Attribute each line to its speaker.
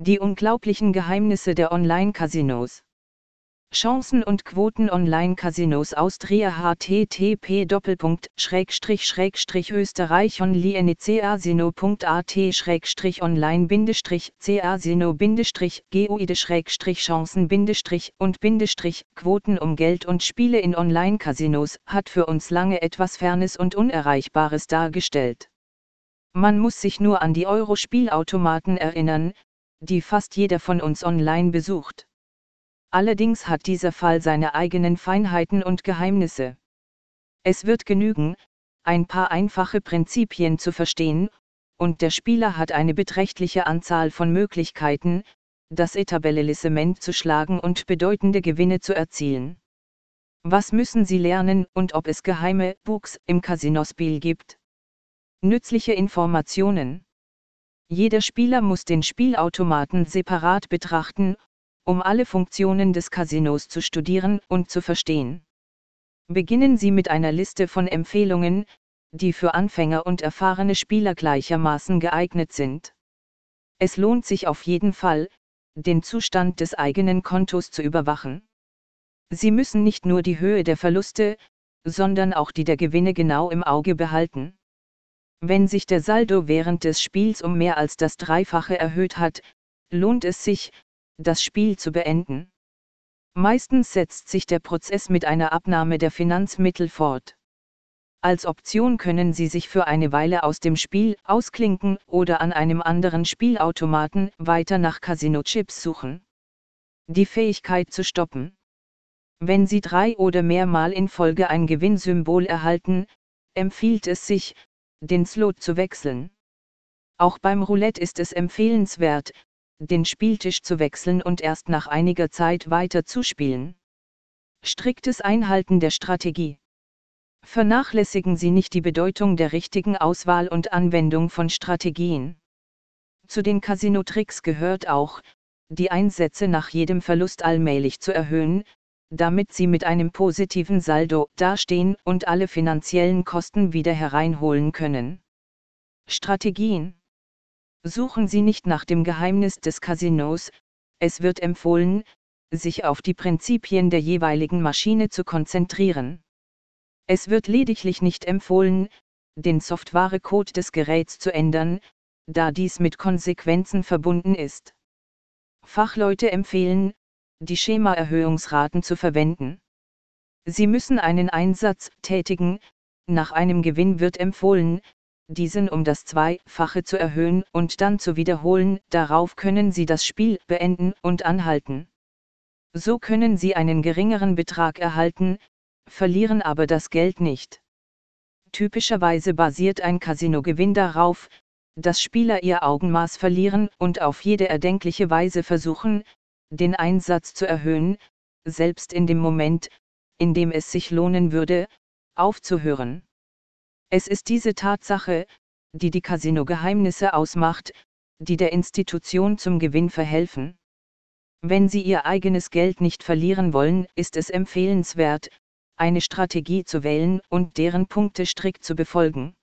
Speaker 1: Die unglaublichen Geheimnisse der Online-Casinos. Chancen und Quoten Online-Casinos Austria http österreich online casino geoide chancen und Quoten um Geld und Spiele in Online-Casinos hat für uns lange etwas Fernes und Unerreichbares dargestellt. Man muss sich nur an die Euro-Spielautomaten erinnern, die fast jeder von uns online besucht. Allerdings hat dieser Fall seine eigenen Feinheiten und Geheimnisse. Es wird genügen, ein paar einfache Prinzipien zu verstehen, und der Spieler hat eine beträchtliche Anzahl von Möglichkeiten, das Etablissement zu schlagen und bedeutende Gewinne zu erzielen. Was müssen Sie lernen und ob es geheime Bugs im Casinospiel gibt? Nützliche Informationen. Jeder Spieler muss den Spielautomaten separat betrachten, um alle Funktionen des Casinos zu studieren und zu verstehen. Beginnen Sie mit einer Liste von Empfehlungen, die für Anfänger und erfahrene Spieler gleichermaßen geeignet sind. Es lohnt sich auf jeden Fall, den Zustand des eigenen Kontos zu überwachen. Sie müssen nicht nur die Höhe der Verluste, sondern auch die der Gewinne genau im Auge behalten. Wenn sich der Saldo während des Spiels um mehr als das Dreifache erhöht hat, lohnt es sich, das Spiel zu beenden. Meistens setzt sich der Prozess mit einer Abnahme der Finanzmittel fort. Als Option können Sie sich für eine Weile aus dem Spiel ausklinken oder an einem anderen Spielautomaten weiter nach Casino-Chips suchen. Die Fähigkeit zu stoppen. Wenn Sie drei oder mehrmal in Folge ein Gewinnsymbol erhalten, empfiehlt es sich, den Slot zu wechseln. Auch beim Roulette ist es empfehlenswert, den Spieltisch zu wechseln und erst nach einiger Zeit weiter zu spielen. Striktes Einhalten der Strategie. Vernachlässigen Sie nicht die Bedeutung der richtigen Auswahl und Anwendung von Strategien. Zu den Casino-Tricks gehört auch, die Einsätze nach jedem Verlust allmählich zu erhöhen, damit Sie mit einem positiven Saldo dastehen und alle finanziellen Kosten wieder hereinholen können. Strategien Suchen Sie nicht nach dem Geheimnis des Casinos, es wird empfohlen, sich auf die Prinzipien der jeweiligen Maschine zu konzentrieren. Es wird lediglich nicht empfohlen, den Softwarecode des Geräts zu ändern, da dies mit Konsequenzen verbunden ist. Fachleute empfehlen, die Schemaerhöhungsraten zu verwenden. Sie müssen einen Einsatz tätigen, nach einem Gewinn wird empfohlen, diesen um das Zweifache zu erhöhen und dann zu wiederholen, darauf können Sie das Spiel beenden und anhalten. So können Sie einen geringeren Betrag erhalten, verlieren aber das Geld nicht. Typischerweise basiert ein Casino-Gewinn darauf, dass Spieler ihr Augenmaß verlieren und auf jede erdenkliche Weise versuchen, den Einsatz zu erhöhen, selbst in dem Moment, in dem es sich lohnen würde, aufzuhören. Es ist diese Tatsache, die die Casino-Geheimnisse ausmacht, die der Institution zum Gewinn verhelfen. Wenn Sie Ihr eigenes Geld nicht verlieren wollen, ist es empfehlenswert, eine Strategie zu wählen und deren Punkte strikt zu befolgen.